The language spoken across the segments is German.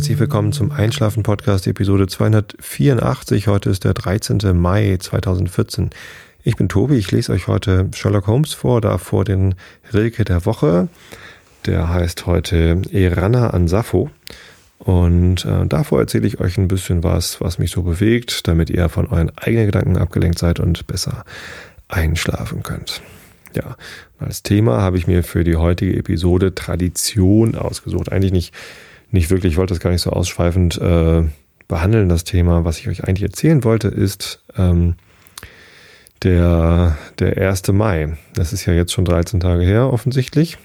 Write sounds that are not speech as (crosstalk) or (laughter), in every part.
Herzlich willkommen zum Einschlafen Podcast Episode 284. Heute ist der 13. Mai 2014. Ich bin Tobi, ich lese euch heute Sherlock Holmes vor, davor den Rilke der Woche. Der heißt heute Erana an Sappho. Und äh, davor erzähle ich euch ein bisschen was, was mich so bewegt, damit ihr von euren eigenen Gedanken abgelenkt seid und besser einschlafen könnt. Ja, als Thema habe ich mir für die heutige Episode Tradition ausgesucht. Eigentlich nicht, nicht wirklich, ich wollte das gar nicht so ausschweifend äh, behandeln, das Thema. Was ich euch eigentlich erzählen wollte, ist ähm, der, der 1. Mai. Das ist ja jetzt schon 13 Tage her, offensichtlich.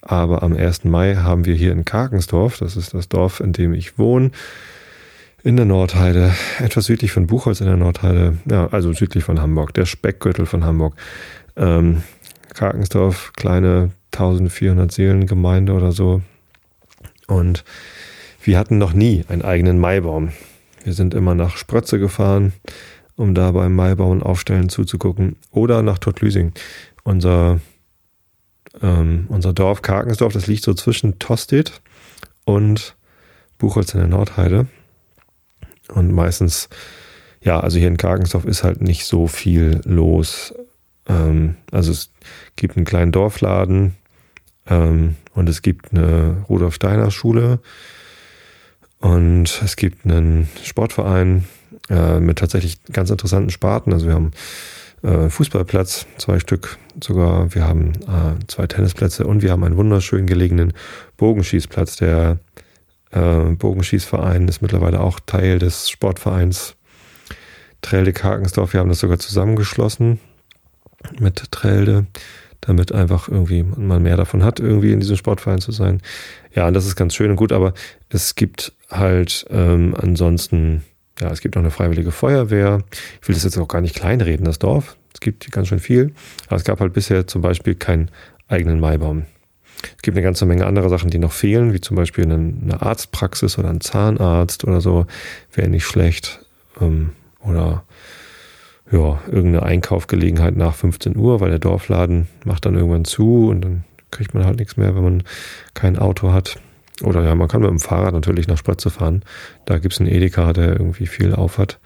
Aber am 1. Mai haben wir hier in Karkensdorf, das ist das Dorf, in dem ich wohne, in der Nordheide, etwas südlich von Buchholz in der Nordheide, ja, also südlich von Hamburg, der Speckgürtel von Hamburg. Ähm, Karkensdorf, kleine 1400 Seelengemeinde oder so. Und wir hatten noch nie einen eigenen Maibaum. Wir sind immer nach Sprötze gefahren, um da beim Maibaum aufstellen zuzugucken. Oder nach Tottlüsing. Unser ähm, unser Dorf Karkensdorf, das liegt so zwischen Tostedt und Buchholz in der Nordheide. Und meistens, ja, also hier in Karkensdorf ist halt nicht so viel los. Ähm, also es gibt einen kleinen Dorfladen ähm, und es gibt eine Rudolf Steiner Schule und es gibt einen Sportverein äh, mit tatsächlich ganz interessanten Sparten. Also wir haben äh, Fußballplatz, zwei Stück sogar. Wir haben äh, zwei Tennisplätze und wir haben einen wunderschön gelegenen Bogenschießplatz. Der äh, Bogenschießverein ist mittlerweile auch Teil des Sportvereins Trelde Karkensdorf. Wir haben das sogar zusammengeschlossen mit Trelde, damit einfach irgendwie man mehr davon hat, irgendwie in diesem Sportverein zu sein. Ja, das ist ganz schön und gut, aber es gibt halt ähm, ansonsten ja, es gibt noch eine freiwillige Feuerwehr. Ich will das jetzt auch gar nicht kleinreden, das Dorf. Es gibt ganz schön viel. Aber es gab halt bisher zum Beispiel keinen eigenen Maibaum. Es gibt eine ganze Menge andere Sachen, die noch fehlen, wie zum Beispiel eine, Arztpraxis oder ein Zahnarzt oder so. Wäre nicht schlecht. Ähm, oder ja, irgendeine Einkaufgelegenheit nach 15 Uhr, weil der Dorfladen macht dann irgendwann zu und dann kriegt man halt nichts mehr, wenn man kein Auto hat. Oder ja, man kann mit dem Fahrrad natürlich nach Spratze fahren. Da gibt es einen Edeka, der irgendwie viel auf hat.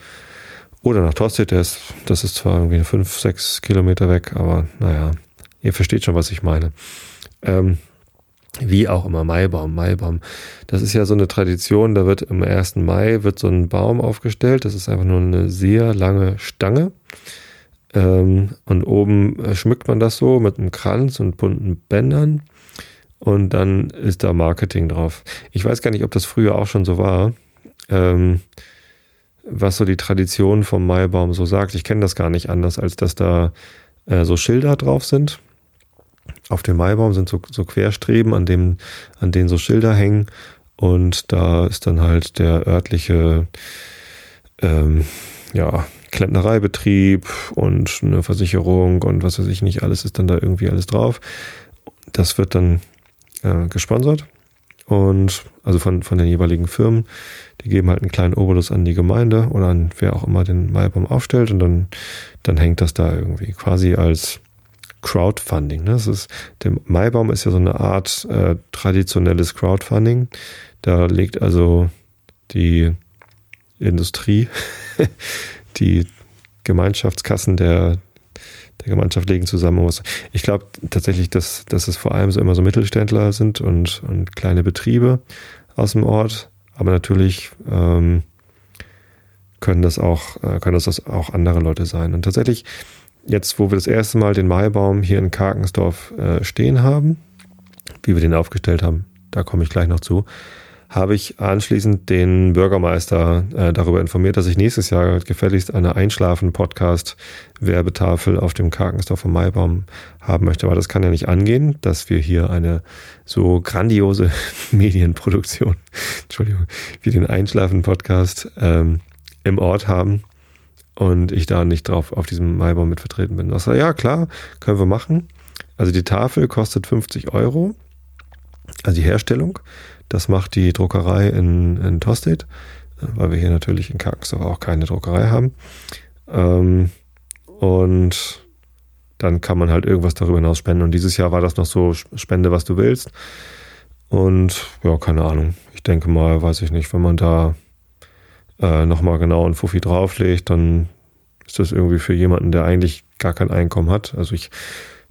Oder nach Tostedt, das ist zwar irgendwie fünf, sechs Kilometer weg, aber naja, ihr versteht schon, was ich meine. Ähm, wie auch immer, Maibaum, Maibaum. Das ist ja so eine Tradition, da wird am 1. Mai wird so ein Baum aufgestellt. Das ist einfach nur eine sehr lange Stange. Ähm, und oben schmückt man das so mit einem Kranz und bunten Bändern und dann ist da Marketing drauf. Ich weiß gar nicht, ob das früher auch schon so war, ähm, was so die Tradition vom Maibaum so sagt. Ich kenne das gar nicht anders, als dass da äh, so Schilder drauf sind. Auf dem Maibaum sind so, so Querstreben, an, dem, an denen so Schilder hängen. Und da ist dann halt der örtliche ähm, ja, Klempnereibetrieb und eine Versicherung und was weiß ich nicht, alles ist dann da irgendwie alles drauf. Das wird dann äh, gesponsert und also von, von den jeweiligen Firmen. Die geben halt einen kleinen Obolus an die Gemeinde oder an wer auch immer den Maibaum aufstellt und dann, dann hängt das da irgendwie quasi als Crowdfunding. Ne? Das ist, der Maibaum ist ja so eine Art äh, traditionelles Crowdfunding. Da legt also die Industrie, (laughs) die Gemeinschaftskassen der, der Gemeinschaft legen zusammen. Ich glaube tatsächlich, dass, dass es vor allem so immer so Mittelständler sind und, und kleine Betriebe aus dem Ort. Aber natürlich ähm, können das auch, äh, können das auch andere Leute sein. Und tatsächlich, jetzt, wo wir das erste Mal den Maibaum hier in Karkensdorf äh, stehen haben, wie wir den aufgestellt haben, da komme ich gleich noch zu, habe ich anschließend den Bürgermeister äh, darüber informiert, dass ich nächstes Jahr gefälligst eine Einschlafen-Podcast-Werbetafel auf dem Karkensdorfer Maibaum haben möchte. Aber das kann ja nicht angehen, dass wir hier eine so grandiose (laughs) Medienproduktion, (laughs) Entschuldigung, wie den Einschlafen-Podcast ähm, im Ort haben und ich da nicht drauf auf diesem Maibaum mit vertreten bin. War, ja, klar, können wir machen. Also die Tafel kostet 50 Euro, also die Herstellung. Das macht die Druckerei in, in Tostedt, weil wir hier natürlich in Karkensdorf auch keine Druckerei haben. Ähm, und dann kann man halt irgendwas darüber hinaus spenden. Und dieses Jahr war das noch so, spende, was du willst. Und ja, keine Ahnung. ich denke mal, weiß ich nicht, wenn man da äh, nochmal genau einen Fuffi drauflegt, dann ist das irgendwie für jemanden, der eigentlich gar kein Einkommen hat. Also ich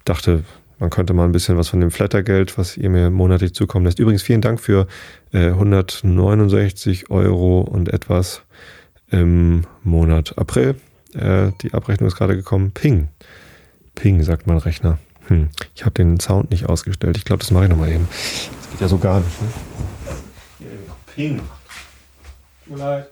dachte, man könnte mal ein bisschen was von dem Flattergeld, was ihr mir monatlich zukommen lässt. Übrigens vielen Dank für äh, 169 Euro und etwas im Monat April. Äh, die Abrechnung ist gerade gekommen. Ping. Ping, sagt mein Rechner. Hm. Ich habe den Sound nicht ausgestellt. Ich glaube, das mache ich nochmal eben. Das geht ja so gar nicht. Ne? Ping. Tut mir leid.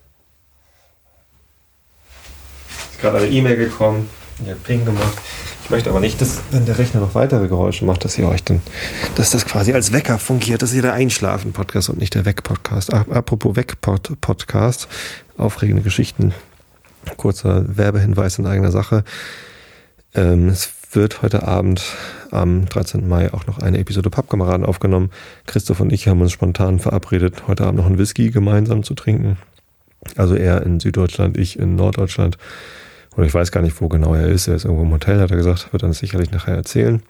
Ist gerade eine E-Mail gekommen. Die hat Ping gemacht. Ich möchte aber nicht, dass, wenn der Rechner noch weitere Geräusche macht, dass ihr euch dann, dass das quasi als Wecker fungiert. Das ist ja der Einschlafen-Podcast und nicht der Weg-Podcast. Apropos Weg-Podcast, aufregende Geschichten. Kurzer Werbehinweis in eigener Sache. Ähm, es wird heute Abend am 13. Mai auch noch eine Episode Pappkameraden aufgenommen. Christoph und ich haben uns spontan verabredet, heute Abend noch einen Whisky gemeinsam zu trinken. Also er in Süddeutschland, ich in Norddeutschland. Oder ich weiß gar nicht, wo genau er ist. Er ist irgendwo im Hotel, hat er gesagt. Wird dann sicherlich nachher erzählen.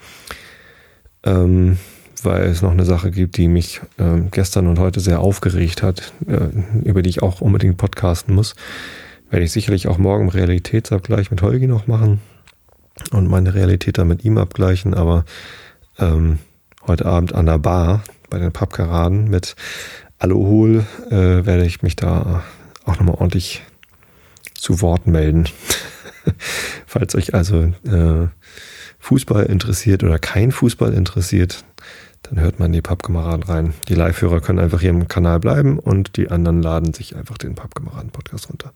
Ähm, weil es noch eine Sache gibt, die mich äh, gestern und heute sehr aufgeregt hat, äh, über die ich auch unbedingt podcasten muss. Werde ich sicherlich auch morgen Realitätsabgleich mit Holgi noch machen und meine Realität dann mit ihm abgleichen. Aber ähm, heute Abend an der Bar bei den Pappkaraden mit Alohol äh, werde ich mich da auch nochmal ordentlich zu Wort melden. (laughs) Falls euch also äh, Fußball interessiert oder kein Fußball interessiert, dann hört man die Pappkameraden rein. Die Live-Hörer können einfach hier im Kanal bleiben und die anderen laden sich einfach den Pappkameraden-Podcast runter.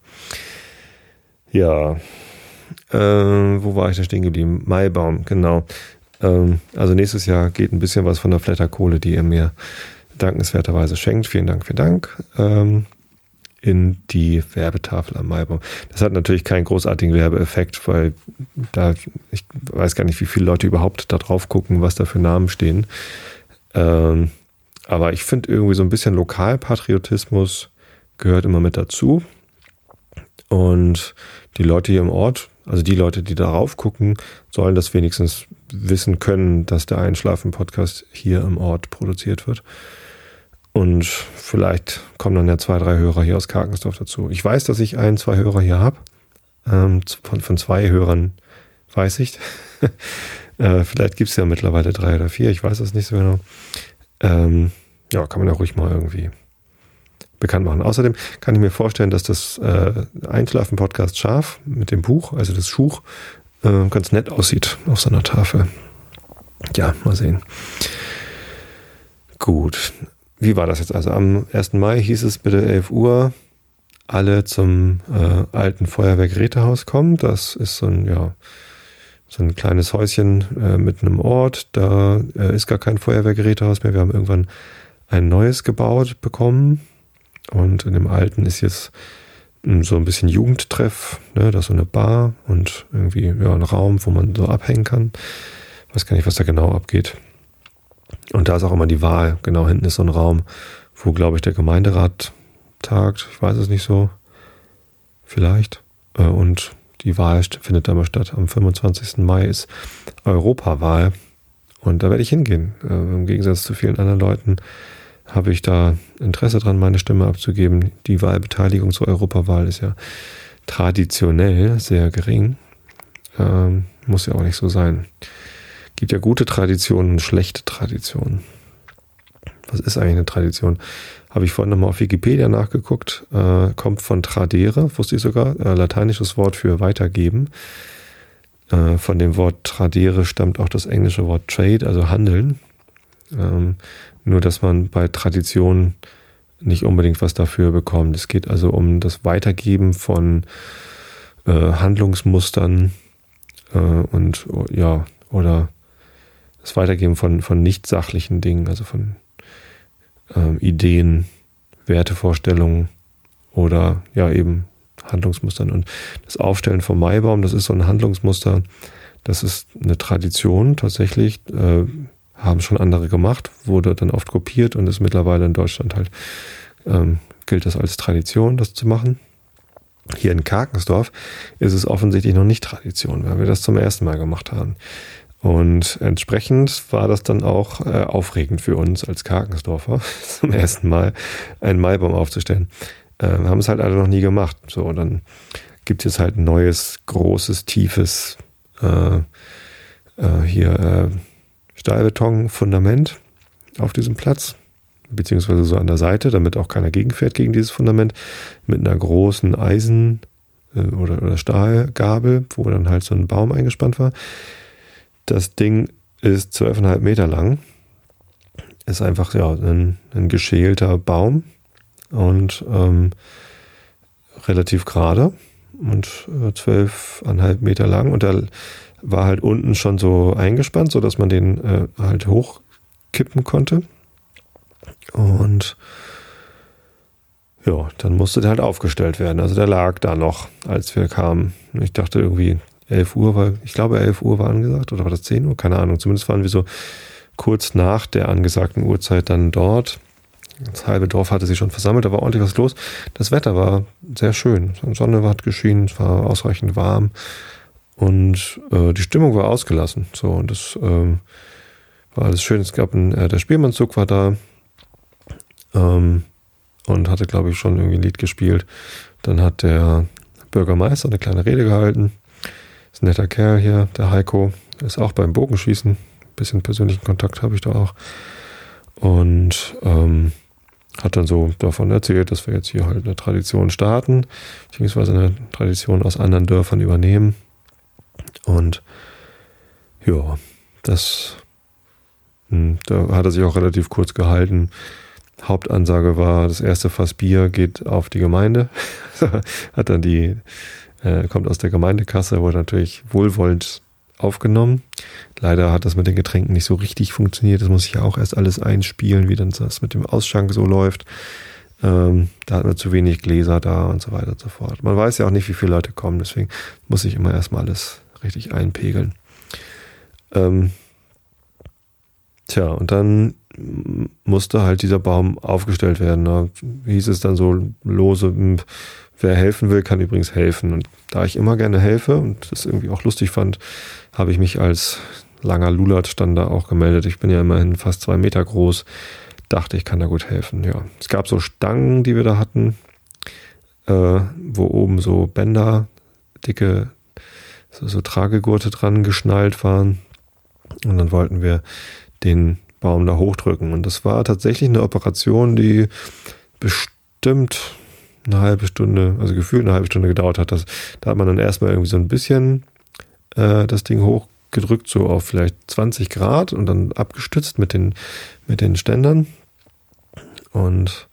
Ja, äh, wo war ich da stehen geblieben? Maibaum, genau. Ähm, also nächstes Jahr geht ein bisschen was von der Flatterkohle, die ihr mir dankenswerterweise schenkt. Vielen Dank, vielen Dank. Ähm, in die Werbetafel am Maibaum. Das hat natürlich keinen großartigen Werbeeffekt, weil da, ich weiß gar nicht, wie viele Leute überhaupt da drauf gucken, was da für Namen stehen. Ähm, aber ich finde irgendwie so ein bisschen Lokalpatriotismus gehört immer mit dazu. Und die Leute hier im Ort, also die Leute, die darauf gucken, sollen das wenigstens wissen können, dass der Einschlafen-Podcast hier im Ort produziert wird. Und vielleicht kommen dann ja zwei, drei Hörer hier aus Karkensdorf dazu. Ich weiß, dass ich ein, zwei Hörer hier habe. Ähm, von, von zwei Hörern weiß ich. (laughs) äh, vielleicht gibt es ja mittlerweile drei oder vier, ich weiß das nicht so genau. Ähm, ja, kann man ja ruhig mal irgendwie bekannt machen. Außerdem kann ich mir vorstellen, dass das äh, Einschlafen-Podcast Scharf mit dem Buch, also das Schuch, äh, ganz nett aussieht auf seiner Tafel. Ja, mal sehen. Gut, wie war das jetzt? Also am 1. Mai hieß es bitte 11 Uhr alle zum äh, alten Feuerwehrgerätehaus kommen. Das ist so ein, ja, so ein kleines Häuschen äh, mit einem Ort. Da äh, ist gar kein Feuerwehrgerätehaus mehr. Wir haben irgendwann ein neues gebaut bekommen. Und in dem alten ist jetzt so ein bisschen Jugendtreff. Ne? Da ist so eine Bar und irgendwie ja, ein Raum, wo man so abhängen kann. Weiß gar nicht, was da genau abgeht. Und da ist auch immer die Wahl. Genau hinten ist so ein Raum, wo, glaube ich, der Gemeinderat tagt. Ich weiß es nicht so. Vielleicht. Äh, und die Wahl findet da mal statt. Am 25. Mai ist Europawahl. Und da werde ich hingehen. Äh, Im Gegensatz zu vielen anderen Leuten habe ich da Interesse dran, meine Stimme abzugeben. Die Wahlbeteiligung zur Europawahl ist ja traditionell sehr gering. Ähm, muss ja auch nicht so sein gibt ja gute Traditionen und schlechte Traditionen. Was ist eigentlich eine Tradition? Habe ich vorhin nochmal auf Wikipedia nachgeguckt. Äh, kommt von tradere, wusste ich sogar, äh, lateinisches Wort für weitergeben. Äh, von dem Wort tradere stammt auch das englische Wort trade, also handeln. Ähm, nur, dass man bei Tradition nicht unbedingt was dafür bekommt. Es geht also um das Weitergeben von äh, Handlungsmustern äh, und ja, oder das Weitergeben von, von nicht sachlichen Dingen, also von ähm, Ideen, Wertevorstellungen oder ja eben Handlungsmustern. Und das Aufstellen vom Maibaum, das ist so ein Handlungsmuster, das ist eine Tradition tatsächlich, äh, haben schon andere gemacht, wurde dann oft kopiert und ist mittlerweile in Deutschland halt, ähm, gilt das als Tradition, das zu machen. Hier in Karkensdorf ist es offensichtlich noch nicht Tradition, weil wir das zum ersten Mal gemacht haben. Und entsprechend war das dann auch äh, aufregend für uns als Karkensdorfer, (laughs) zum ersten Mal einen Maibaum aufzustellen. Äh, haben es halt alle noch nie gemacht. So, dann gibt es halt ein neues, großes, tiefes äh, äh, hier äh, Stahlbeton-Fundament auf diesem Platz, beziehungsweise so an der Seite, damit auch keiner gegenfährt gegen dieses Fundament, mit einer großen Eisen- äh, oder, oder Stahlgabel, wo dann halt so ein Baum eingespannt war. Das Ding ist 12,5 Meter lang. Ist einfach ja, ein, ein geschälter Baum und ähm, relativ gerade und äh, 12,5 Meter lang. Und der war halt unten schon so eingespannt, sodass man den äh, halt hochkippen konnte. Und ja, dann musste der halt aufgestellt werden. Also der lag da noch, als wir kamen. Ich dachte irgendwie, 11 Uhr war, ich glaube 11 Uhr war angesagt oder war das 10 Uhr? Keine Ahnung. Zumindest waren wir so kurz nach der angesagten Uhrzeit dann dort. Das halbe Dorf hatte sich schon versammelt, da war ordentlich was los. Das Wetter war sehr schön. Sonne hat geschienen, es war ausreichend warm und äh, die Stimmung war ausgelassen. So, und das äh, war alles schön. Es gab ein, äh, der Spielmannszug war da ähm, und hatte, glaube ich, schon irgendwie ein Lied gespielt. Dann hat der Bürgermeister eine kleine Rede gehalten. Ist ein netter Kerl hier, der Heiko. Ist auch beim Bogenschießen. Ein bisschen persönlichen Kontakt habe ich da auch. Und ähm, hat dann so davon erzählt, dass wir jetzt hier halt eine Tradition starten, beziehungsweise eine Tradition aus anderen Dörfern übernehmen. Und ja, das, hm, da hat er sich auch relativ kurz gehalten. Hauptansage war, das erste Fass Bier geht auf die Gemeinde. (laughs) hat dann die äh, kommt aus der Gemeindekasse, wurde natürlich wohlwollend aufgenommen. Leider hat das mit den Getränken nicht so richtig funktioniert. Das muss ich ja auch erst alles einspielen, wie dann das mit dem Ausschank so läuft. Ähm, da hat man zu wenig Gläser da und so weiter und so fort. Man weiß ja auch nicht, wie viele Leute kommen, deswegen muss ich immer erstmal alles richtig einpegeln. Ähm, tja, und dann musste halt dieser Baum aufgestellt werden. Da hieß es dann so lose, hm, Wer helfen will, kann übrigens helfen. Und da ich immer gerne helfe und das irgendwie auch lustig fand, habe ich mich als langer Lulat dann da auch gemeldet. Ich bin ja immerhin fast zwei Meter groß. Dachte, ich kann da gut helfen. Ja, es gab so Stangen, die wir da hatten, äh, wo oben so Bänder, dicke, so, so Tragegurte dran geschnallt waren. Und dann wollten wir den Baum da hochdrücken. Und das war tatsächlich eine Operation, die bestimmt eine halbe Stunde, also gefühlt eine halbe Stunde gedauert hat. Das, da hat man dann erstmal irgendwie so ein bisschen äh, das Ding hochgedrückt, so auf vielleicht 20 Grad und dann abgestützt mit den, mit den Ständern. Und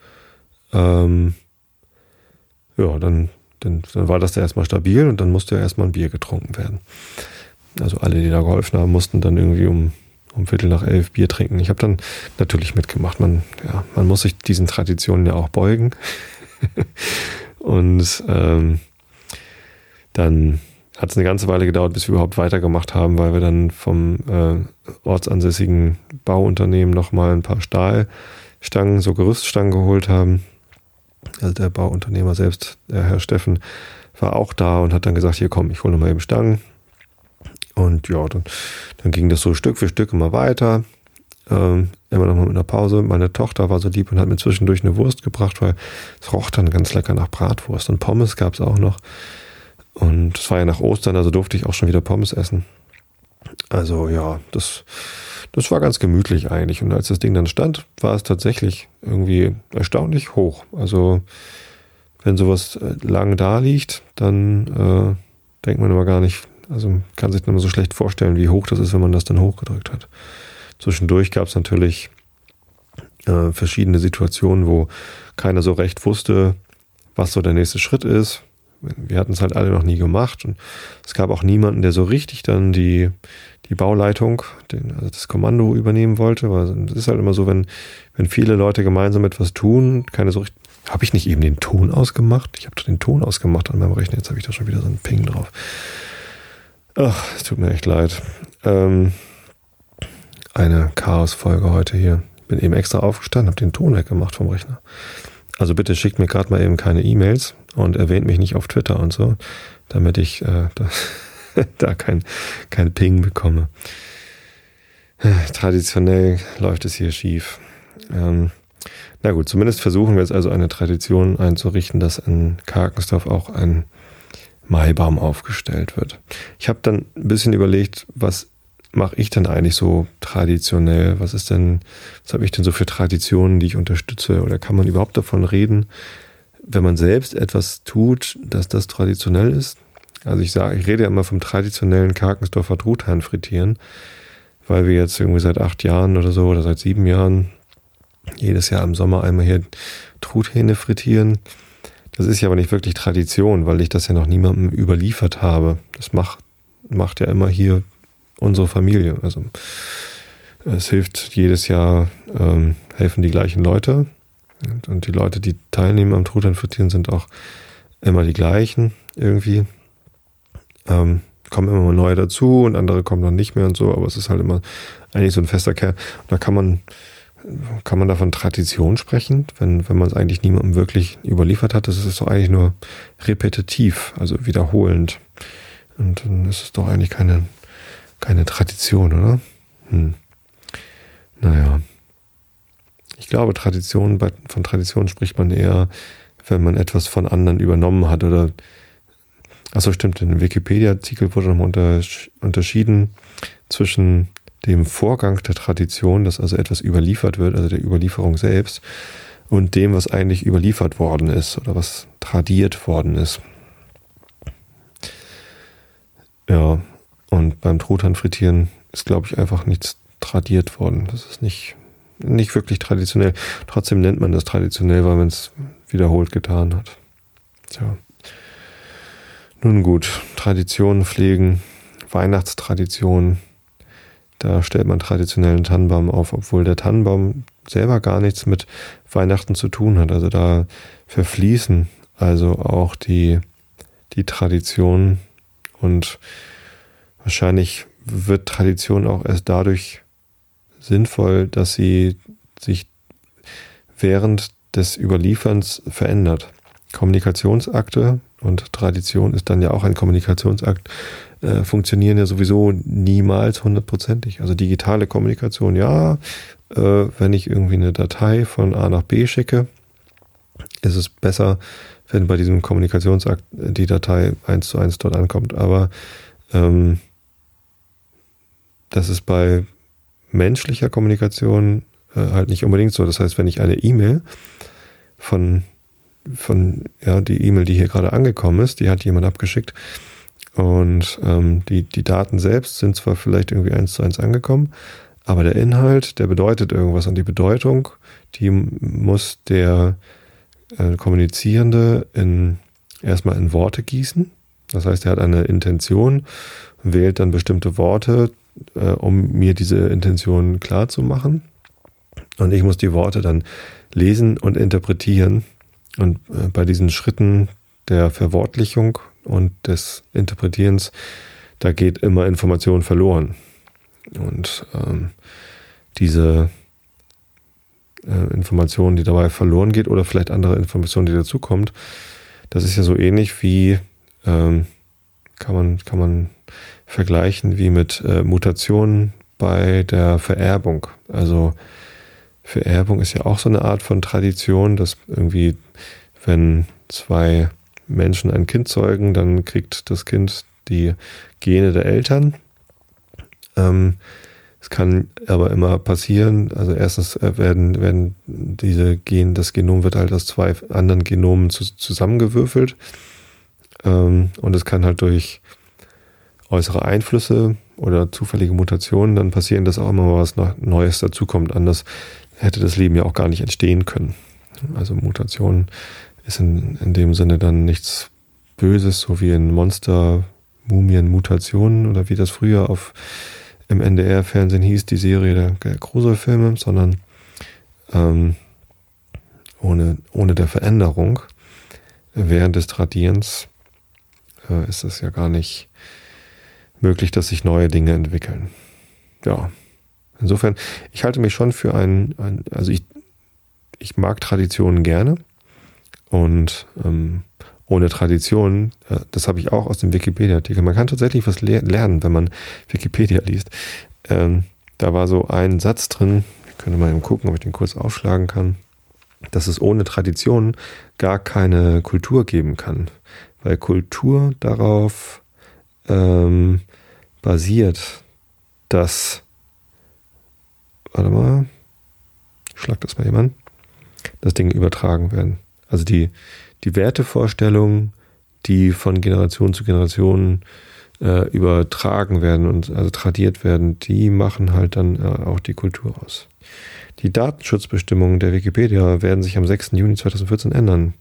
ähm, ja, dann, dann, dann war das da erstmal stabil und dann musste ja erstmal ein Bier getrunken werden. Also alle, die da geholfen haben, mussten dann irgendwie um, um Viertel nach elf Bier trinken. Ich habe dann natürlich mitgemacht. Man, ja, man muss sich diesen Traditionen ja auch beugen. (laughs) und ähm, dann hat es eine ganze Weile gedauert, bis wir überhaupt weitergemacht haben, weil wir dann vom äh, ortsansässigen Bauunternehmen nochmal ein paar Stahlstangen, so Gerüststangen geholt haben. Also der Bauunternehmer selbst, der Herr Steffen, war auch da und hat dann gesagt, hier komm, ich hole nochmal eben Stangen. Und ja, dann, dann ging das so Stück für Stück immer weiter. Ähm, immer noch mal mit einer Pause. Meine Tochter war so lieb und hat mir zwischendurch eine Wurst gebracht, weil es roch dann ganz lecker nach Bratwurst. Und Pommes gab es auch noch. Und es war ja nach Ostern, also durfte ich auch schon wieder Pommes essen. Also ja, das, das war ganz gemütlich eigentlich. Und als das Ding dann stand, war es tatsächlich irgendwie erstaunlich hoch. Also wenn sowas äh, lang da liegt, dann äh, denkt man immer gar nicht, also kann sich dann immer so schlecht vorstellen, wie hoch das ist, wenn man das dann hochgedrückt hat. Zwischendurch gab es natürlich äh, verschiedene Situationen, wo keiner so recht wusste, was so der nächste Schritt ist. Wir hatten es halt alle noch nie gemacht und es gab auch niemanden, der so richtig dann die, die Bauleitung, den, also das Kommando übernehmen wollte. Weil es ist halt immer so, wenn, wenn viele Leute gemeinsam etwas tun, keine so richtig. Habe ich nicht eben den Ton ausgemacht? Ich habe doch den Ton ausgemacht an meinem Rechner. Jetzt habe ich da schon wieder so einen Ping drauf. Ach, es tut mir echt leid. Ähm, eine Chaos-Folge heute hier. Bin eben extra aufgestanden, habe den Ton weggemacht vom Rechner. Also bitte schickt mir gerade mal eben keine E-Mails und erwähnt mich nicht auf Twitter und so, damit ich äh, (laughs) das da kein, kein Ping bekomme. Traditionell läuft es hier schief. Ähm, na gut, zumindest versuchen wir jetzt also eine Tradition einzurichten, dass in Karkensdorf auch ein Maibaum aufgestellt wird. Ich habe dann ein bisschen überlegt, was mache ich denn eigentlich so traditionell? Was ist denn, was habe ich denn so für Traditionen, die ich unterstütze? Oder kann man überhaupt davon reden, wenn man selbst etwas tut, dass das traditionell ist? Also ich sage, ich rede ja immer vom traditionellen Karkensdorfer Truthahn frittieren, weil wir jetzt irgendwie seit acht Jahren oder so oder seit sieben Jahren jedes Jahr im Sommer einmal hier Truthähne frittieren. Das ist ja aber nicht wirklich Tradition, weil ich das ja noch niemandem überliefert habe. Das macht, macht ja immer hier unsere Familie. Also es hilft jedes Jahr, ähm, helfen die gleichen Leute. Und, und die Leute, die teilnehmen am Truthahn frittieren, sind auch immer die gleichen irgendwie. Ähm, kommen immer mal neue dazu und andere kommen dann nicht mehr und so, aber es ist halt immer eigentlich so ein fester Kern. Und da kann man kann man davon Tradition sprechen, wenn, wenn man es eigentlich niemandem wirklich überliefert hat? Das ist doch eigentlich nur repetitiv, also wiederholend. Und dann ist es doch eigentlich keine, keine Tradition, oder? Hm. Naja. Ich glaube, Tradition, von Tradition spricht man eher, wenn man etwas von anderen übernommen hat oder Achso, stimmt, in dem Wikipedia-Artikel wurde nochmal unter, unterschieden zwischen dem Vorgang der Tradition, dass also etwas überliefert wird, also der Überlieferung selbst, und dem, was eigentlich überliefert worden ist oder was tradiert worden ist. Ja, und beim Truthahn frittieren ist, glaube ich, einfach nichts tradiert worden. Das ist nicht, nicht wirklich traditionell. Trotzdem nennt man das traditionell, weil man es wiederholt getan hat. Tja. Nun gut, Traditionen pflegen, Weihnachtstraditionen, da stellt man traditionellen Tannenbaum auf, obwohl der Tannenbaum selber gar nichts mit Weihnachten zu tun hat. Also da verfließen also auch die, die Tradition und wahrscheinlich wird Tradition auch erst dadurch sinnvoll, dass sie sich während des Überlieferns verändert. Kommunikationsakte und Tradition ist dann ja auch ein Kommunikationsakt, äh, funktionieren ja sowieso niemals hundertprozentig. Also digitale Kommunikation, ja, äh, wenn ich irgendwie eine Datei von A nach B schicke, ist es besser, wenn bei diesem Kommunikationsakt die Datei eins zu eins dort ankommt. Aber ähm, das ist bei menschlicher Kommunikation äh, halt nicht unbedingt so. Das heißt, wenn ich eine E-Mail von von, ja, die E-Mail, die hier gerade angekommen ist, die hat jemand abgeschickt. Und ähm, die, die Daten selbst sind zwar vielleicht irgendwie eins zu eins angekommen, aber der Inhalt, der bedeutet irgendwas und die Bedeutung, die muss der äh, Kommunizierende in, erstmal in Worte gießen. Das heißt, er hat eine Intention, wählt dann bestimmte Worte, äh, um mir diese Intention klar zu machen. Und ich muss die Worte dann lesen und interpretieren und äh, bei diesen Schritten der Verwortlichung und des Interpretierens, da geht immer Information verloren. Und ähm, diese äh, Information, die dabei verloren geht, oder vielleicht andere Information, die dazukommt, das ist ja so ähnlich wie, ähm, kann, man, kann man vergleichen, wie mit äh, Mutationen bei der Vererbung. Also Vererbung ist ja auch so eine Art von Tradition, dass irgendwie, wenn zwei Menschen ein Kind zeugen, dann kriegt das Kind die Gene der Eltern. Ähm, es kann aber immer passieren, also erstens äh, werden, werden diese Gen, das Genom wird halt aus zwei anderen Genomen zu, zusammengewürfelt. Ähm, und es kann halt durch äußere Einflüsse oder zufällige Mutationen dann passieren, dass auch immer mal was Neues dazukommt. Anders hätte das Leben ja auch gar nicht entstehen können. Also Mutation ist in, in dem Sinne dann nichts Böses, so wie in Monster, Mumien, Mutationen oder wie das früher auf im NDR-Fernsehen hieß, die Serie der, der Gruselfilme, sondern ähm, ohne, ohne der Veränderung während des Tradierens äh, ist es ja gar nicht möglich, dass sich neue Dinge entwickeln. Ja, Insofern, ich halte mich schon für ein, also ich, ich mag Traditionen gerne und ähm, ohne Tradition, äh, das habe ich auch aus dem Wikipedia-Artikel. Man kann tatsächlich was lernen, wenn man Wikipedia liest. Ähm, da war so ein Satz drin, ich könnte mal eben gucken, ob ich den kurz aufschlagen kann, dass es ohne Tradition gar keine Kultur geben kann. Weil Kultur darauf ähm, basiert, dass, warte mal, schlag das mal jemand, dass Dinge übertragen werden. Also die, die Wertevorstellungen, die von Generation zu Generation äh, übertragen werden und also tradiert werden, die machen halt dann äh, auch die Kultur aus. Die Datenschutzbestimmungen der Wikipedia werden sich am 6. Juni 2014 ändern.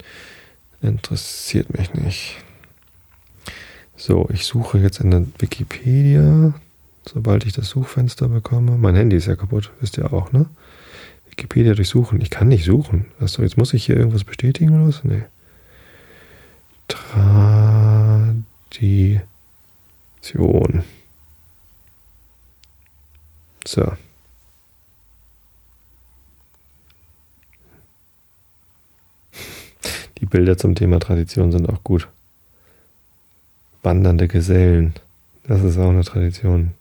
Interessiert mich nicht. So, ich suche jetzt in der Wikipedia, sobald ich das Suchfenster bekomme. Mein Handy ist ja kaputt, wisst ihr auch, ne? Wikipedia durchsuchen. Ich kann nicht suchen. Achso, jetzt muss ich hier irgendwas bestätigen oder was? Nee. Tradition. So. Die Bilder zum Thema Tradition sind auch gut. Wandernde Gesellen. Das ist auch eine Tradition.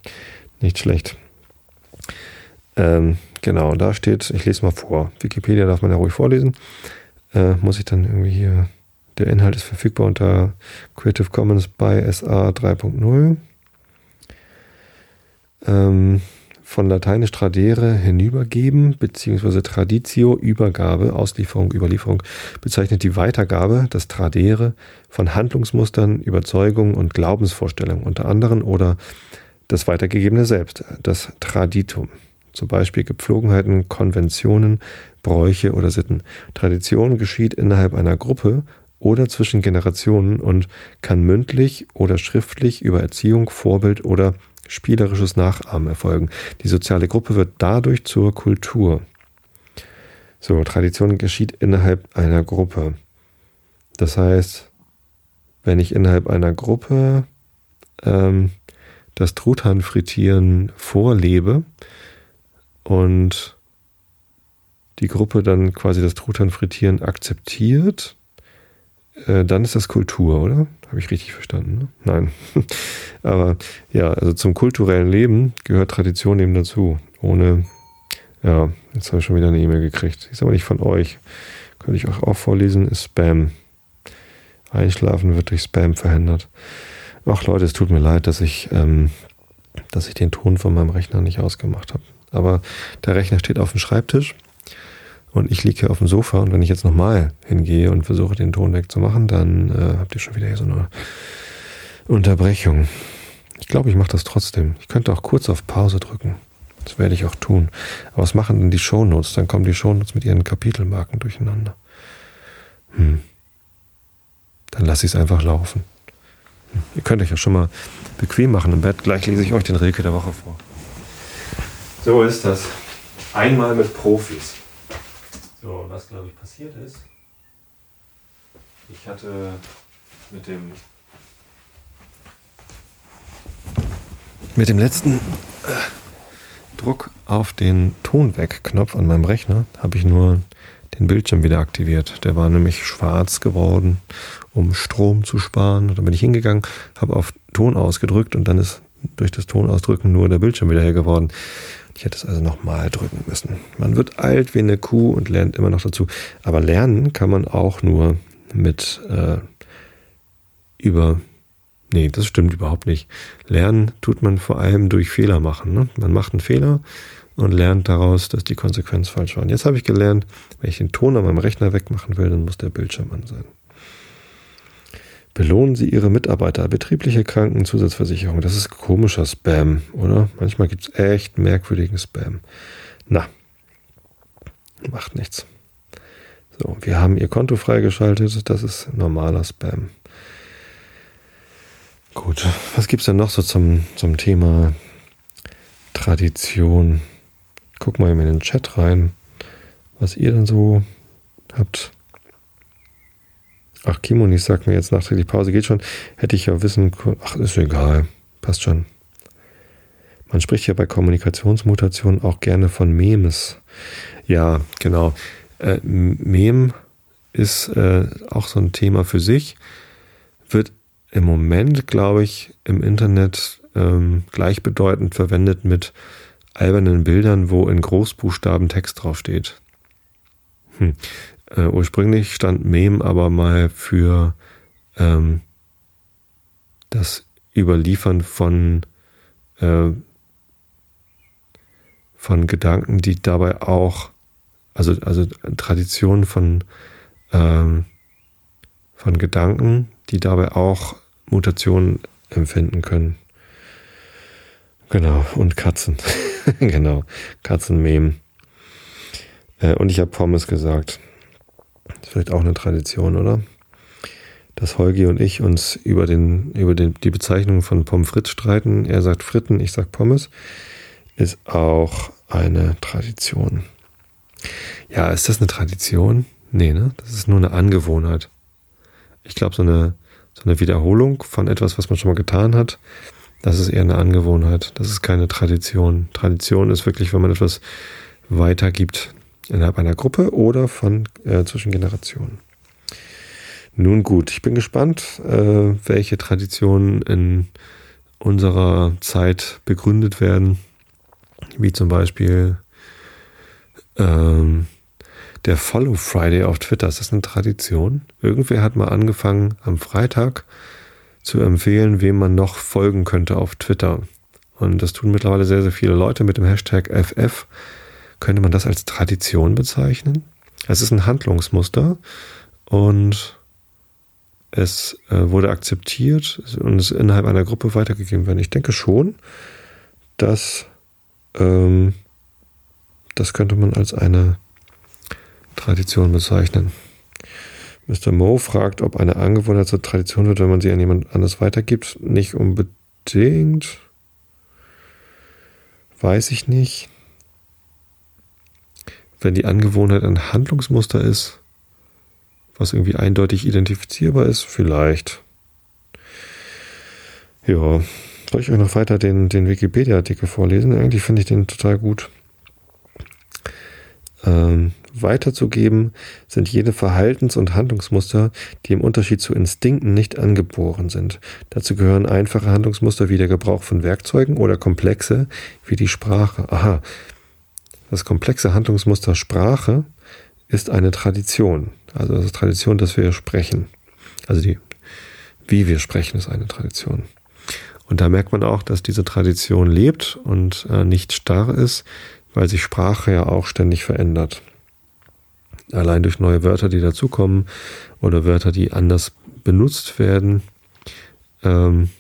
Nicht schlecht. Ähm, genau, da steht, ich lese mal vor. Wikipedia darf man ja ruhig vorlesen. Äh, muss ich dann irgendwie hier. Der Inhalt ist verfügbar unter Creative Commons by SA 3.0. Ähm, von lateinisch tradere hinübergeben, beziehungsweise traditio Übergabe, Auslieferung, Überlieferung, bezeichnet die Weitergabe, das Tradere von Handlungsmustern, Überzeugungen und Glaubensvorstellungen unter anderem oder das weitergegebene Selbst, das Traditum. Zum Beispiel Gepflogenheiten, Konventionen, Bräuche oder Sitten. Tradition geschieht innerhalb einer Gruppe oder zwischen Generationen und kann mündlich oder schriftlich über Erziehung, Vorbild oder spielerisches Nachahmen erfolgen. Die soziale Gruppe wird dadurch zur Kultur. So, Tradition geschieht innerhalb einer Gruppe. Das heißt, wenn ich innerhalb einer Gruppe ähm, das Truthahn-Frittieren vorlebe und die Gruppe dann quasi das Truthahn-Frittieren akzeptiert, äh, dann ist das Kultur, oder? Habe ich richtig verstanden? Ne? Nein. (laughs) Aber ja, also zum kulturellen Leben gehört Tradition eben dazu. Ohne, ja, jetzt habe ich schon wieder eine E-Mail gekriegt. Ist aber nicht von euch. Könnte ich euch auch vorlesen, ist Spam. Einschlafen wird durch Spam verhindert. Ach Leute, es tut mir leid, dass ich, ähm, dass ich den Ton von meinem Rechner nicht ausgemacht habe. Aber der Rechner steht auf dem Schreibtisch und ich liege hier auf dem Sofa und wenn ich jetzt nochmal hingehe und versuche den Ton wegzumachen, dann äh, habt ihr schon wieder hier so eine Unterbrechung. Ich glaube, ich mache das trotzdem. Ich könnte auch kurz auf Pause drücken. Das werde ich auch tun. Aber was machen denn die Shownotes? Dann kommen die Shownotes mit ihren Kapitelmarken durcheinander. Hm. Dann lasse ich es einfach laufen. Hm. Ihr könnt euch ja schon mal bequem machen im Bett. Gleich lese ich euch den Rilke der Woche vor. So ist das. Einmal mit Profis. So, was glaube ich passiert ist, ich hatte mit dem mit dem letzten äh, Druck auf den Tonweg-Knopf an meinem Rechner habe ich nur den Bildschirm wieder aktiviert. Der war nämlich schwarz geworden, um Strom zu sparen. Und dann bin ich hingegangen, habe auf Ton ausgedrückt und dann ist durch das Tonausdrücken nur der Bildschirm wieder hell geworden. Ich hätte es also nochmal drücken müssen. Man wird alt wie eine Kuh und lernt immer noch dazu. Aber lernen kann man auch nur mit äh, über. Nee, das stimmt überhaupt nicht. Lernen tut man vor allem durch Fehler machen. Ne? Man macht einen Fehler und lernt daraus, dass die Konsequenz falsch war. Und jetzt habe ich gelernt, wenn ich den Ton an meinem Rechner wegmachen will, dann muss der Bildschirm an sein. Belohnen Sie Ihre Mitarbeiter. Betriebliche Krankenzusatzversicherung. Das ist komischer Spam, oder? Manchmal gibt es echt merkwürdigen Spam. Na, macht nichts. So, wir haben Ihr Konto freigeschaltet. Das ist normaler Spam. Gut, was gibt es denn noch so zum, zum Thema Tradition? Guck mal in den Chat rein, was ihr denn so habt. Ach, Kimonis sagt mir jetzt nachträglich Pause geht schon. Hätte ich ja wissen können. Ach, ist egal. Passt schon. Man spricht ja bei Kommunikationsmutationen auch gerne von Memes. Ja, genau. Äh, Mem ist äh, auch so ein Thema für sich, wird im Moment, glaube ich, im Internet ähm, gleichbedeutend verwendet mit albernen Bildern, wo in Großbuchstaben Text draufsteht. Hm. Äh, ursprünglich stand Mem aber mal für ähm, das Überliefern von, äh, von Gedanken, die dabei auch, also, also Tradition von, ähm, von Gedanken, die dabei auch Mutationen empfinden können. Genau, und Katzen. (laughs) genau, Katzenmem. Äh, und ich habe Pommes gesagt. Das ist vielleicht auch eine Tradition, oder? Dass Holgi und ich uns über, den, über den, die Bezeichnung von Pommes frites streiten. Er sagt Fritten, ich sag Pommes. Ist auch eine Tradition. Ja, ist das eine Tradition? Nee, ne? Das ist nur eine Angewohnheit. Ich glaube, so eine, so eine Wiederholung von etwas, was man schon mal getan hat, das ist eher eine Angewohnheit. Das ist keine Tradition. Tradition ist wirklich, wenn man etwas weitergibt innerhalb einer Gruppe oder von äh, zwischen Generationen. Nun gut, ich bin gespannt, äh, welche Traditionen in unserer Zeit begründet werden, wie zum Beispiel ähm, der Follow Friday auf Twitter. Ist das eine Tradition? Irgendwer hat mal angefangen, am Freitag zu empfehlen, wem man noch folgen könnte auf Twitter. Und das tun mittlerweile sehr, sehr viele Leute mit dem Hashtag FF. Könnte man das als Tradition bezeichnen? Es ist ein Handlungsmuster und es äh, wurde akzeptiert und es innerhalb einer Gruppe weitergegeben werden. Ich denke schon, dass ähm, das könnte man als eine Tradition bezeichnen. Mr. Moe fragt, ob eine Angewohnheit zur Tradition wird, wenn man sie an jemand anders weitergibt. Nicht unbedingt. Weiß ich nicht. Wenn die Angewohnheit ein Handlungsmuster ist, was irgendwie eindeutig identifizierbar ist, vielleicht. Ja, soll ich euch noch weiter den, den Wikipedia-Artikel vorlesen? Eigentlich finde ich den total gut. Ähm, weiterzugeben, sind jene Verhaltens- und Handlungsmuster, die im Unterschied zu Instinkten nicht angeboren sind. Dazu gehören einfache Handlungsmuster wie der Gebrauch von Werkzeugen oder komplexe wie die Sprache. Aha, das komplexe Handlungsmuster Sprache ist eine Tradition. Also das ist Tradition, dass wir sprechen. Also die, wie wir sprechen, ist eine Tradition. Und da merkt man auch, dass diese Tradition lebt und äh, nicht starr ist, weil sich Sprache ja auch ständig verändert allein durch neue Wörter, die dazukommen oder Wörter, die anders benutzt werden. Ähm,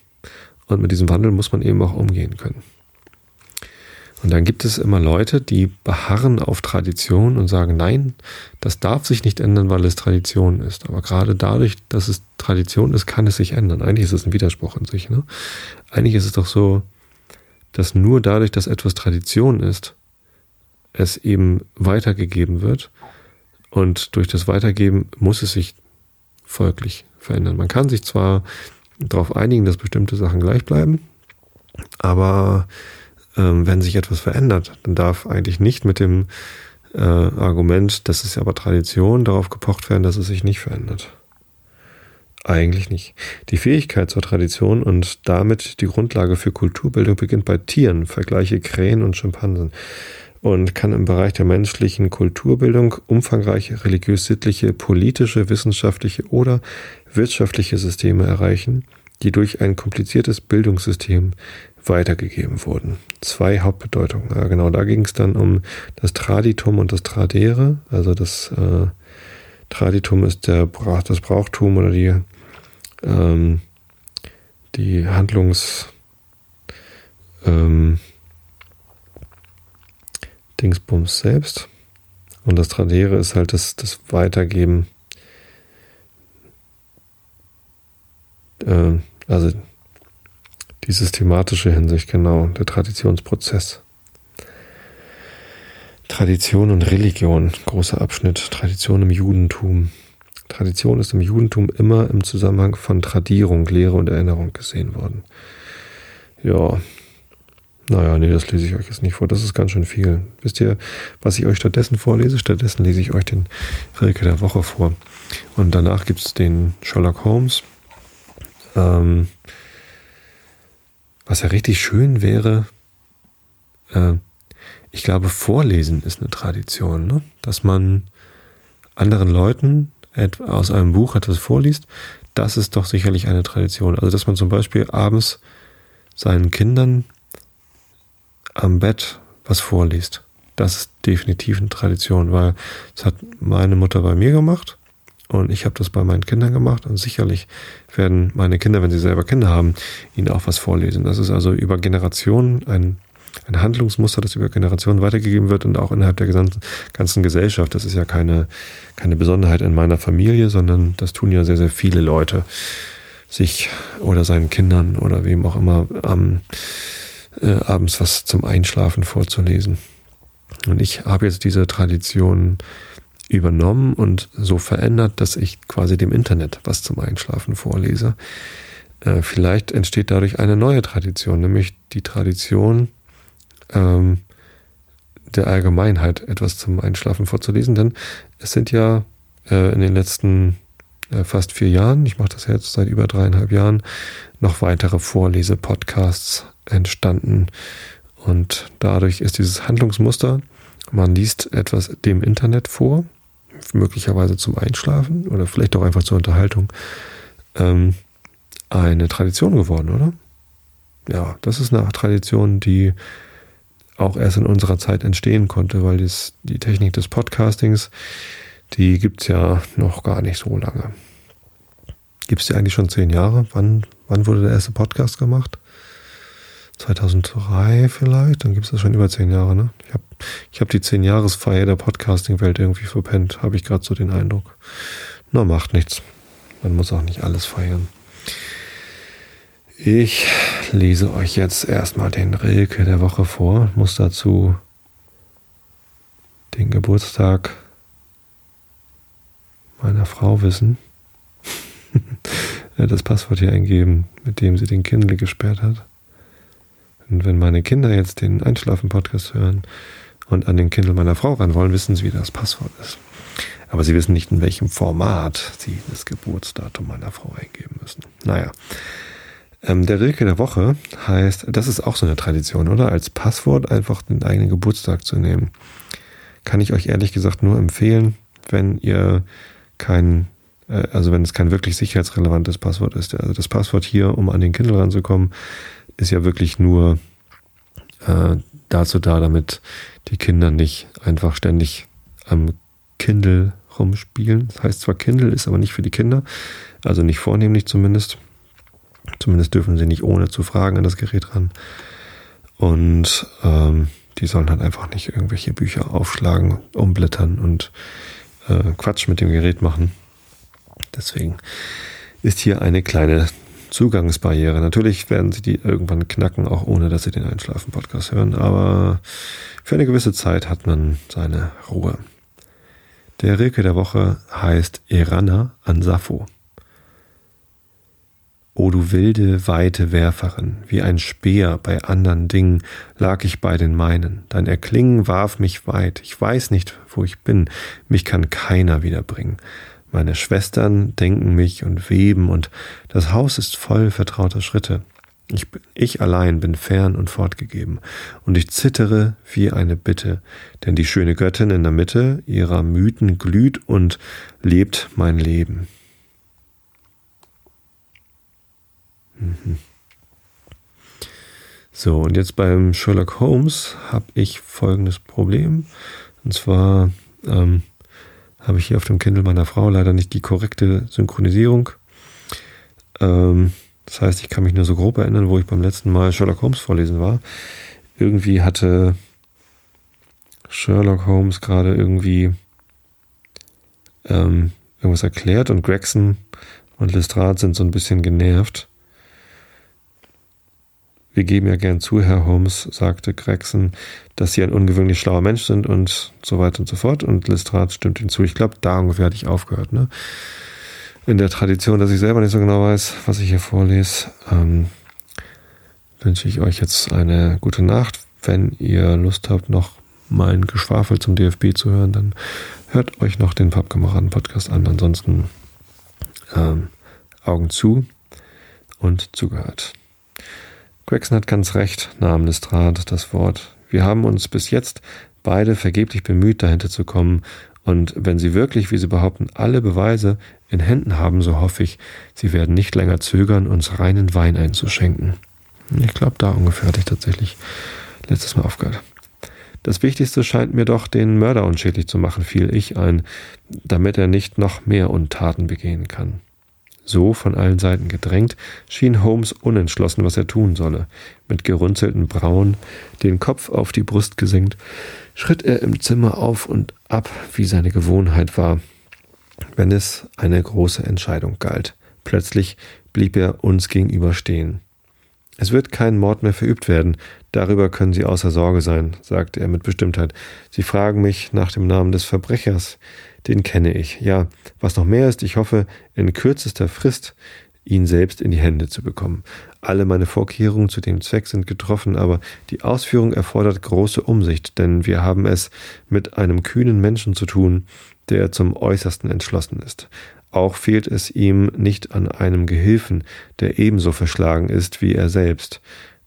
und mit diesem Wandel muss man eben auch umgehen können. Und dann gibt es immer Leute, die beharren auf Tradition und sagen, nein, das darf sich nicht ändern, weil es Tradition ist. Aber gerade dadurch, dass es Tradition ist, kann es sich ändern. Eigentlich ist es ein Widerspruch in sich. Ne? Eigentlich ist es doch so, dass nur dadurch, dass etwas Tradition ist, es eben weitergegeben wird und durch das Weitergeben muss es sich folglich verändern. Man kann sich zwar darauf einigen, dass bestimmte Sachen gleich bleiben, aber wenn sich etwas verändert, dann darf eigentlich nicht mit dem äh, Argument, das ist aber Tradition, darauf gepocht werden, dass es sich nicht verändert. Eigentlich nicht. Die Fähigkeit zur Tradition und damit die Grundlage für Kulturbildung beginnt bei Tieren, vergleiche Krähen und Schimpansen und kann im Bereich der menschlichen Kulturbildung umfangreiche religiös-sittliche, politische, wissenschaftliche oder wirtschaftliche Systeme erreichen, die durch ein kompliziertes Bildungssystem weitergegeben wurden. Zwei Hauptbedeutungen. Ja, genau, da ging es dann um das Traditum und das Tradere. Also das äh, Traditum ist der das Brauchtum oder die, ähm, die Handlungs ähm, Dingsbums selbst. Und das Tradere ist halt das, das Weitergeben. Äh, also die systematische Hinsicht, genau, der Traditionsprozess. Tradition und Religion, großer Abschnitt, Tradition im Judentum. Tradition ist im Judentum immer im Zusammenhang von Tradierung, Lehre und Erinnerung gesehen worden. Ja, Naja, nee, das lese ich euch jetzt nicht vor. Das ist ganz schön viel. Wisst ihr, was ich euch stattdessen vorlese? Stattdessen lese ich euch den Rilke der Woche vor. Und danach gibt es den Sherlock Holmes. Ähm, was ja richtig schön wäre, äh, ich glaube, Vorlesen ist eine Tradition, ne? dass man anderen Leuten aus einem Buch etwas vorliest. Das ist doch sicherlich eine Tradition. Also, dass man zum Beispiel abends seinen Kindern am Bett was vorliest. Das ist definitiv eine Tradition, weil das hat meine Mutter bei mir gemacht und ich habe das bei meinen Kindern gemacht und sicherlich werden meine Kinder, wenn sie selber Kinder haben, ihnen auch was vorlesen. Das ist also über Generationen ein, ein Handlungsmuster, das über Generationen weitergegeben wird und auch innerhalb der gesamten, ganzen Gesellschaft. Das ist ja keine, keine Besonderheit in meiner Familie, sondern das tun ja sehr, sehr viele Leute sich oder seinen Kindern oder wem auch immer am äh, abends was zum Einschlafen vorzulesen. Und ich habe jetzt diese Tradition übernommen und so verändert, dass ich quasi dem Internet was zum Einschlafen vorlese. Äh, vielleicht entsteht dadurch eine neue Tradition, nämlich die Tradition ähm, der Allgemeinheit etwas zum Einschlafen vorzulesen, denn es sind ja äh, in den letzten äh, fast vier Jahren, ich mache das jetzt seit über dreieinhalb Jahren, noch weitere Vorlese-Podcasts entstanden. Und dadurch ist dieses Handlungsmuster, man liest etwas dem Internet vor, möglicherweise zum Einschlafen oder vielleicht auch einfach zur Unterhaltung, ähm, eine Tradition geworden, oder? Ja, das ist eine Tradition, die auch erst in unserer Zeit entstehen konnte, weil das, die Technik des Podcastings, die gibt es ja noch gar nicht so lange. Gibt es die eigentlich schon zehn Jahre? Wann, wann wurde der erste Podcast gemacht? 2003 vielleicht, dann gibt es das schon über zehn Jahre. Ne? Ich habe ich hab die zehn Jahresfeier der Podcasting-Welt irgendwie verpennt, habe ich gerade so den Eindruck. Na, macht nichts. Man muss auch nicht alles feiern. Ich lese euch jetzt erstmal den Rilke der Woche vor, muss dazu den Geburtstag meiner Frau wissen. (laughs) das Passwort hier eingeben, mit dem sie den Kindle gesperrt hat. Und wenn meine Kinder jetzt den Einschlafen-Podcast hören und an den Kindle meiner Frau ran wollen, wissen sie, wie das Passwort ist. Aber sie wissen nicht, in welchem Format sie das Geburtsdatum meiner Frau eingeben müssen. Naja. Ähm, der Rilke der Woche heißt, das ist auch so eine Tradition, oder? Als Passwort einfach den eigenen Geburtstag zu nehmen. Kann ich euch ehrlich gesagt nur empfehlen, wenn ihr kein, äh, also wenn es kein wirklich sicherheitsrelevantes Passwort ist. Also das Passwort hier, um an den Kindle ranzukommen, ist ja wirklich nur äh, dazu da, damit die Kinder nicht einfach ständig am Kindle rumspielen. Das heißt zwar Kindle, ist aber nicht für die Kinder, also nicht vornehmlich zumindest. Zumindest dürfen sie nicht ohne zu fragen an das Gerät ran. Und ähm, die sollen halt einfach nicht irgendwelche Bücher aufschlagen, umblättern und äh, Quatsch mit dem Gerät machen. Deswegen ist hier eine kleine Zugangsbarriere. Natürlich werden sie die irgendwann knacken, auch ohne dass sie den Einschlafen-Podcast hören, aber für eine gewisse Zeit hat man seine Ruhe. Der Rilke der Woche heißt Eranna an Sappho. O du wilde, weite Werferin, wie ein Speer bei andern Dingen lag ich bei den meinen. Dein Erklingen warf mich weit, ich weiß nicht, wo ich bin, mich kann keiner wiederbringen. Meine Schwestern denken mich und weben, und das Haus ist voll vertrauter Schritte. Ich, ich allein bin fern und fortgegeben, und ich zittere wie eine Bitte, denn die schöne Göttin in der Mitte ihrer Mythen glüht und lebt mein Leben. Mhm. So, und jetzt beim Sherlock Holmes habe ich folgendes Problem. Und zwar ähm, habe ich hier auf dem Kindle meiner Frau leider nicht die korrekte Synchronisierung. Ähm, das heißt, ich kann mich nur so grob erinnern, wo ich beim letzten Mal Sherlock Holmes vorlesen war. Irgendwie hatte Sherlock Holmes gerade irgendwie ähm, irgendwas erklärt und Gregson und Lestrade sind so ein bisschen genervt. Wir geben ja gern zu, Herr Holmes, sagte Gregson, dass Sie ein ungewöhnlich schlauer Mensch sind und so weiter und so fort. Und Lestrade stimmt ihm zu. Ich glaube, da ungefähr hatte ich aufgehört. Ne? In der Tradition, dass ich selber nicht so genau weiß, was ich hier vorlese. Ähm, wünsche ich euch jetzt eine gute Nacht. Wenn ihr Lust habt, noch mein Geschwafel zum DFB zu hören, dann hört euch noch den Pappkameraden-Podcast an. Ansonsten ähm, Augen zu und zugehört. Gregson hat ganz recht, nahm Lestrade das Wort. Wir haben uns bis jetzt beide vergeblich bemüht, dahinter zu kommen, und wenn Sie wirklich, wie Sie behaupten, alle Beweise in Händen haben, so hoffe ich, Sie werden nicht länger zögern, uns reinen Wein einzuschenken. Ich glaube, da ungefähr hatte ich tatsächlich letztes Mal aufgehört. Das Wichtigste scheint mir doch, den Mörder unschädlich zu machen, fiel ich ein, damit er nicht noch mehr Untaten begehen kann. So von allen Seiten gedrängt, schien Holmes unentschlossen, was er tun solle. Mit gerunzelten Brauen, den Kopf auf die Brust gesenkt, schritt er im Zimmer auf und ab, wie seine Gewohnheit war, wenn es eine große Entscheidung galt. Plötzlich blieb er uns gegenüber stehen. Es wird kein Mord mehr verübt werden, darüber können Sie außer Sorge sein, sagte er mit Bestimmtheit. Sie fragen mich nach dem Namen des Verbrechers. Den kenne ich. Ja, was noch mehr ist, ich hoffe, in kürzester Frist ihn selbst in die Hände zu bekommen. Alle meine Vorkehrungen zu dem Zweck sind getroffen, aber die Ausführung erfordert große Umsicht, denn wir haben es mit einem kühnen Menschen zu tun, der zum äußersten entschlossen ist. Auch fehlt es ihm nicht an einem Gehilfen, der ebenso verschlagen ist wie er selbst.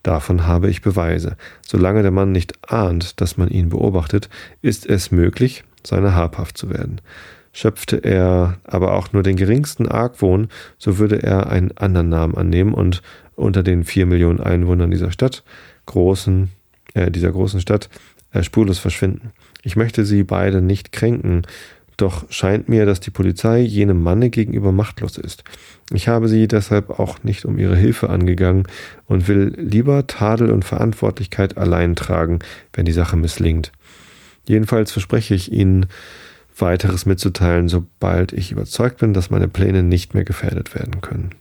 Davon habe ich Beweise. Solange der Mann nicht ahnt, dass man ihn beobachtet, ist es möglich, seiner habhaft zu werden. Schöpfte er aber auch nur den geringsten Argwohn, so würde er einen anderen Namen annehmen und unter den vier Millionen Einwohnern dieser Stadt, großen, äh, dieser großen Stadt, äh, spurlos verschwinden. Ich möchte sie beide nicht kränken, doch scheint mir, dass die Polizei jenem Manne gegenüber machtlos ist. Ich habe sie deshalb auch nicht um ihre Hilfe angegangen und will lieber Tadel und Verantwortlichkeit allein tragen, wenn die Sache misslingt. Jedenfalls verspreche ich Ihnen, weiteres mitzuteilen, sobald ich überzeugt bin, dass meine Pläne nicht mehr gefährdet werden können.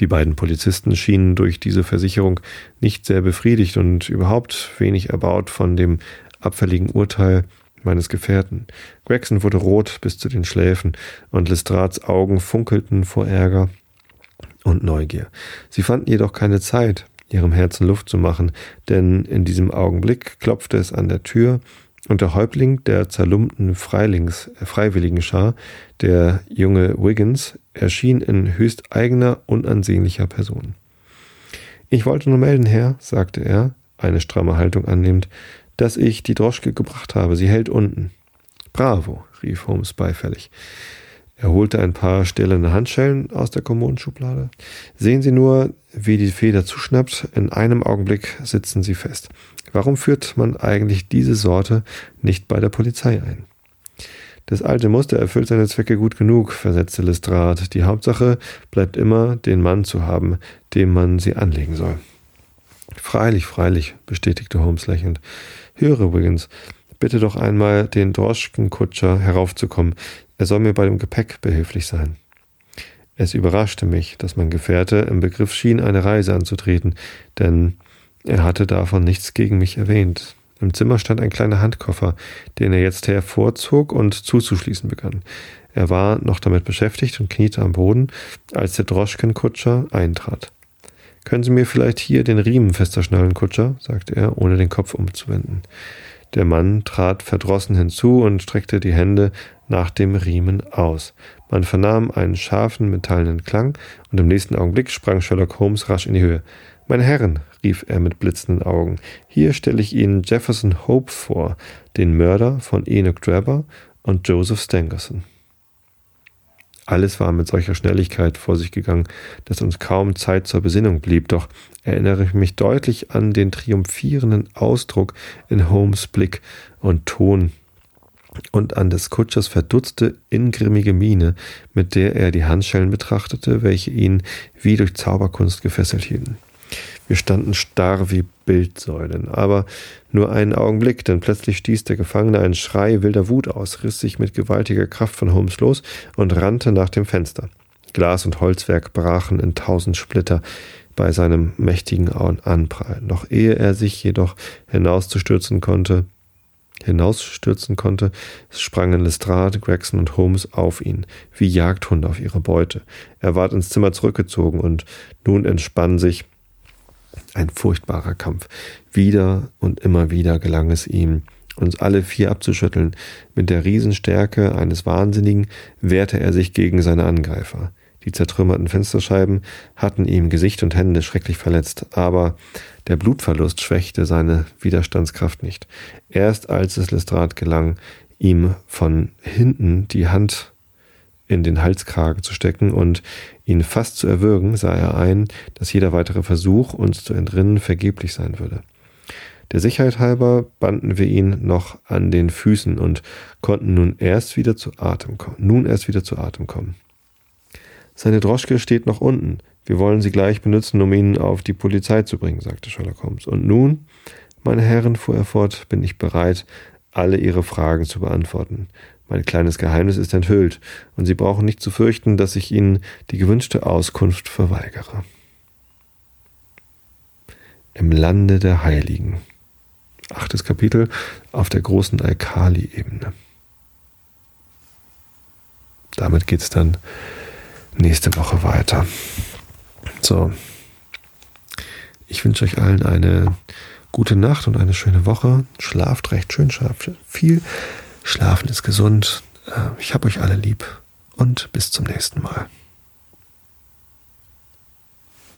Die beiden Polizisten schienen durch diese Versicherung nicht sehr befriedigt und überhaupt wenig erbaut von dem abfälligen Urteil meines Gefährten. Gregson wurde rot bis zu den Schläfen und Lestrats Augen funkelten vor Ärger und Neugier. Sie fanden jedoch keine Zeit, ihrem Herzen Luft zu machen, denn in diesem Augenblick klopfte es an der Tür und der Häuptling der zerlumpten Freilings, äh, Freiwilligenschar, der junge Wiggins, erschien in höchst eigener, unansehnlicher Person. Ich wollte nur melden, Herr, sagte er, eine stramme Haltung annehmend, dass ich die Droschke gebracht habe. Sie hält unten. Bravo, rief Holmes beifällig. Er holte ein paar stählerne Handschellen aus der Kommodenschublade. Sehen Sie nur, wie die Feder zuschnappt. In einem Augenblick sitzen Sie fest. Warum führt man eigentlich diese Sorte nicht bei der Polizei ein? Das alte Muster erfüllt seine Zwecke gut genug, versetzte Lestrade. Die Hauptsache bleibt immer, den Mann zu haben, dem man sie anlegen soll. Freilich, freilich, bestätigte Holmes lächelnd. Höre, Wiggins, bitte doch einmal den Droschkenkutscher heraufzukommen. Er soll mir bei dem Gepäck behilflich sein. Es überraschte mich, dass mein Gefährte im Begriff schien, eine Reise anzutreten, denn er hatte davon nichts gegen mich erwähnt. Im Zimmer stand ein kleiner Handkoffer, den er jetzt hervorzog und zuzuschließen begann. Er war noch damit beschäftigt und kniete am Boden, als der Droschkenkutscher eintrat. Können Sie mir vielleicht hier den Riemen fester schnallen, Kutscher? sagte er, ohne den Kopf umzuwenden. Der Mann trat verdrossen hinzu und streckte die Hände nach dem Riemen aus. Man vernahm einen scharfen, metallenen Klang, und im nächsten Augenblick sprang Sherlock Holmes rasch in die Höhe. Meine Herren, rief er mit blitzenden Augen, hier stelle ich Ihnen Jefferson Hope vor, den Mörder von Enoch Drebber und Joseph Stangerson. Alles war mit solcher Schnelligkeit vor sich gegangen, dass uns kaum Zeit zur Besinnung blieb, doch erinnere ich mich deutlich an den triumphierenden Ausdruck in Holmes Blick und Ton und an des Kutschers verdutzte, ingrimmige Miene, mit der er die Handschellen betrachtete, welche ihn wie durch Zauberkunst gefesselt hielten. Wir standen starr wie Bildsäulen, aber nur einen Augenblick, denn plötzlich stieß der Gefangene einen Schrei wilder Wut aus, riss sich mit gewaltiger Kraft von Holmes los und rannte nach dem Fenster. Glas und Holzwerk brachen in tausend Splitter bei seinem mächtigen Anprall. Noch ehe er sich jedoch hinauszustürzen konnte, hinausstürzen konnte, sprangen Lestrade, Gregson und Holmes auf ihn, wie Jagdhunde auf ihre Beute. Er ward ins Zimmer zurückgezogen und nun entspann sich Ein furchtbarer Kampf. Wieder und immer wieder gelang es ihm, uns alle vier abzuschütteln. Mit der Riesenstärke eines Wahnsinnigen wehrte er sich gegen seine Angreifer. Die zertrümmerten Fensterscheiben hatten ihm Gesicht und Hände schrecklich verletzt, aber der Blutverlust schwächte seine Widerstandskraft nicht. Erst als es Lestrade gelang, ihm von hinten die Hand in den Halskragen zu stecken und ihn fast zu erwürgen, sah er ein, dass jeder weitere Versuch, uns zu entrinnen, vergeblich sein würde. Der Sicherheit halber banden wir ihn noch an den Füßen und konnten nun erst wieder zu Atem kommen. Nun erst wieder zu Atem kommen. Seine Droschke steht noch unten. Wir wollen sie gleich benutzen, um ihn auf die Polizei zu bringen, sagte Sherlock Holmes. Und nun, meine Herren, fuhr er fort, bin ich bereit, alle Ihre Fragen zu beantworten. Mein kleines Geheimnis ist enthüllt, und Sie brauchen nicht zu fürchten, dass ich Ihnen die gewünschte Auskunft verweigere. Im Lande der Heiligen. Achtes Kapitel auf der großen Alkali-Ebene. Damit geht es dann nächste Woche weiter. So. Ich wünsche euch allen eine gute Nacht und eine schöne Woche. Schlaft recht schön, schlaft viel. Schlafen ist gesund. Äh, ich habe euch alle lieb und bis zum nächsten Mal.